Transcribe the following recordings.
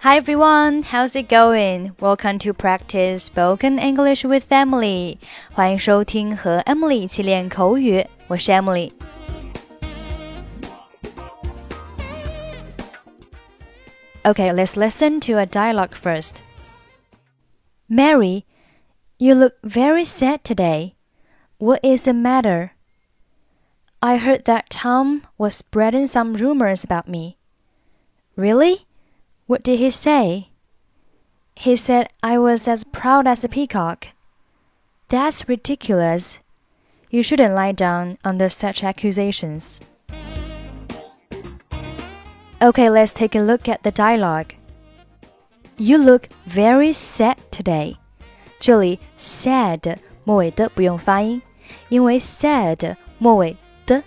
Hi everyone, how's it going? Welcome to practice spoken English with Emily. 欢迎收听和 Emily 一起练口语，我是 Emily。Okay, let's listen to a dialogue first. Mary, you look very sad today. What is the matter? I heard that Tom was spreading some rumors about me. Really? What did he say? He said I was as proud as a peacock. That's ridiculous. You shouldn't lie down under such accusations. Okay, let's take a look at the dialogue. You look very sad today. 这里 sad 末尾的不用发音，因为 sad 末尾的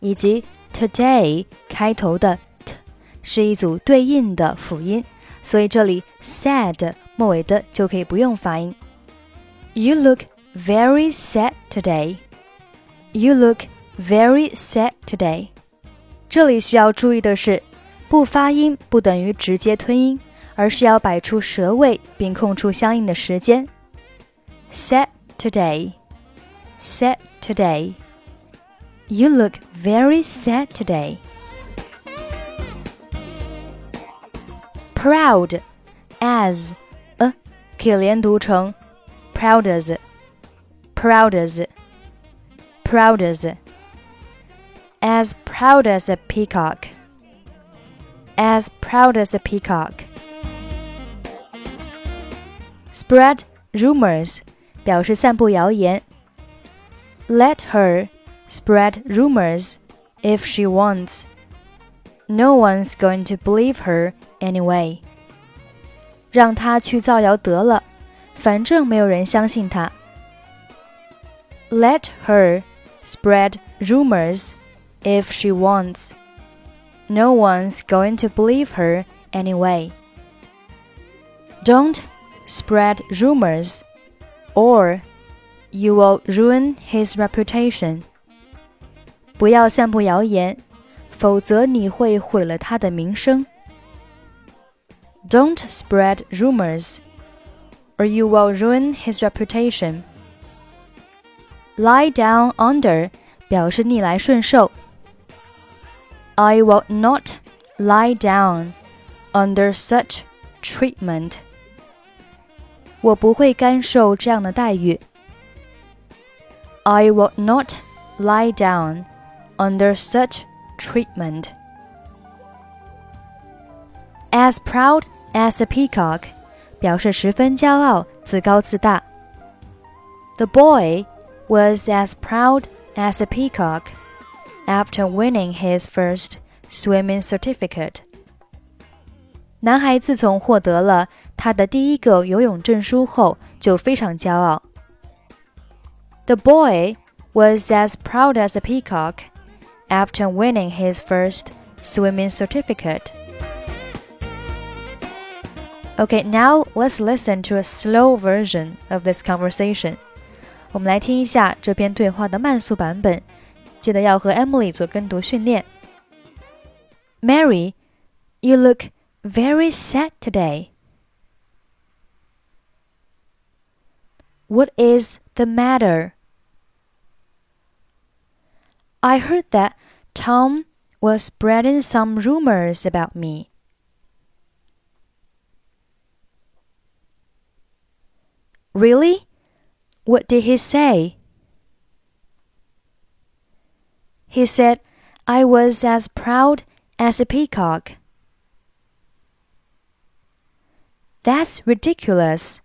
以及 today 开头的 t 是一组对应的辅音，所以这里 sad 末尾的就可以不用发音。You look very sad today. You look very sad today. 这里需要注意的是。不发音不等于直接吞音，而是要摆出舌位并空出相应的时间。Sad today, sad today. You look very sad today. Proud as a 可以连读成 proud as, proud as, proud as, as proud as a peacock as proud as a peacock. Spread rumors 表示散布谣言。Let her spread rumors if she wants. No one's going to believe her anyway. 让她去造谣得了，反正没有人相信她。Let her spread rumors if she wants. No one's going to believe her anyway. Don't spread rumors, or you will ruin his reputation. 不要散布谣言，否则你会毁了他的名声。 Don't spread rumors, or you will ruin his reputation. Lie down under 表示逆来顺受。I will not lie down under such treatment. 我不会甘受这样的待遇。I will not lie down under such treatment. As proud as a peacock，表示十分骄傲、自高自大。The boy was as proud as a peacock after winning his first swimming certificate. 男孩自从获得了他的第一个游泳证书后，就非常骄傲。The boy was as proud as a peacock after winning his first swimming certificate. Okay, now let's listen to a slow version of this conversation. 我们来听一下这篇对话的慢速版本。记得要和 Emily 做跟读训练。Mary, you look very sad today. What is the matter? I heard that Tom was spreading some rumors about me. Really? What did he say? He said I was as proud as a peacock. That's ridiculous.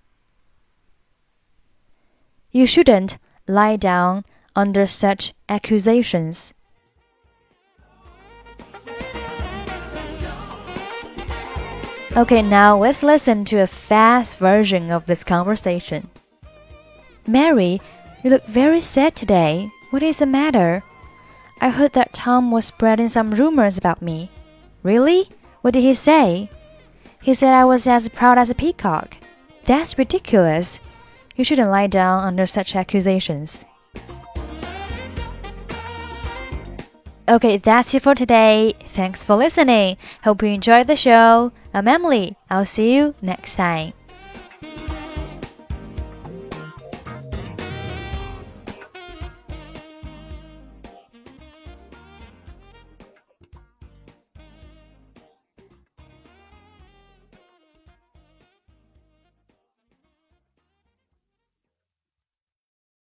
You shouldn't lie down under such accusations. Okay, now let's listen to a fast version of this conversation. Mary, you look very sad today. What is the matter? I heard that Tom was spreading some rumors about me. Really? What did he say? He said I was as proud as a peacock. That's ridiculous. You shouldn't lie down under such accusations. Okay, that's it for today. Thanks for listening. Hope you enjoyed the show. I'm Emily. I'll see you next time.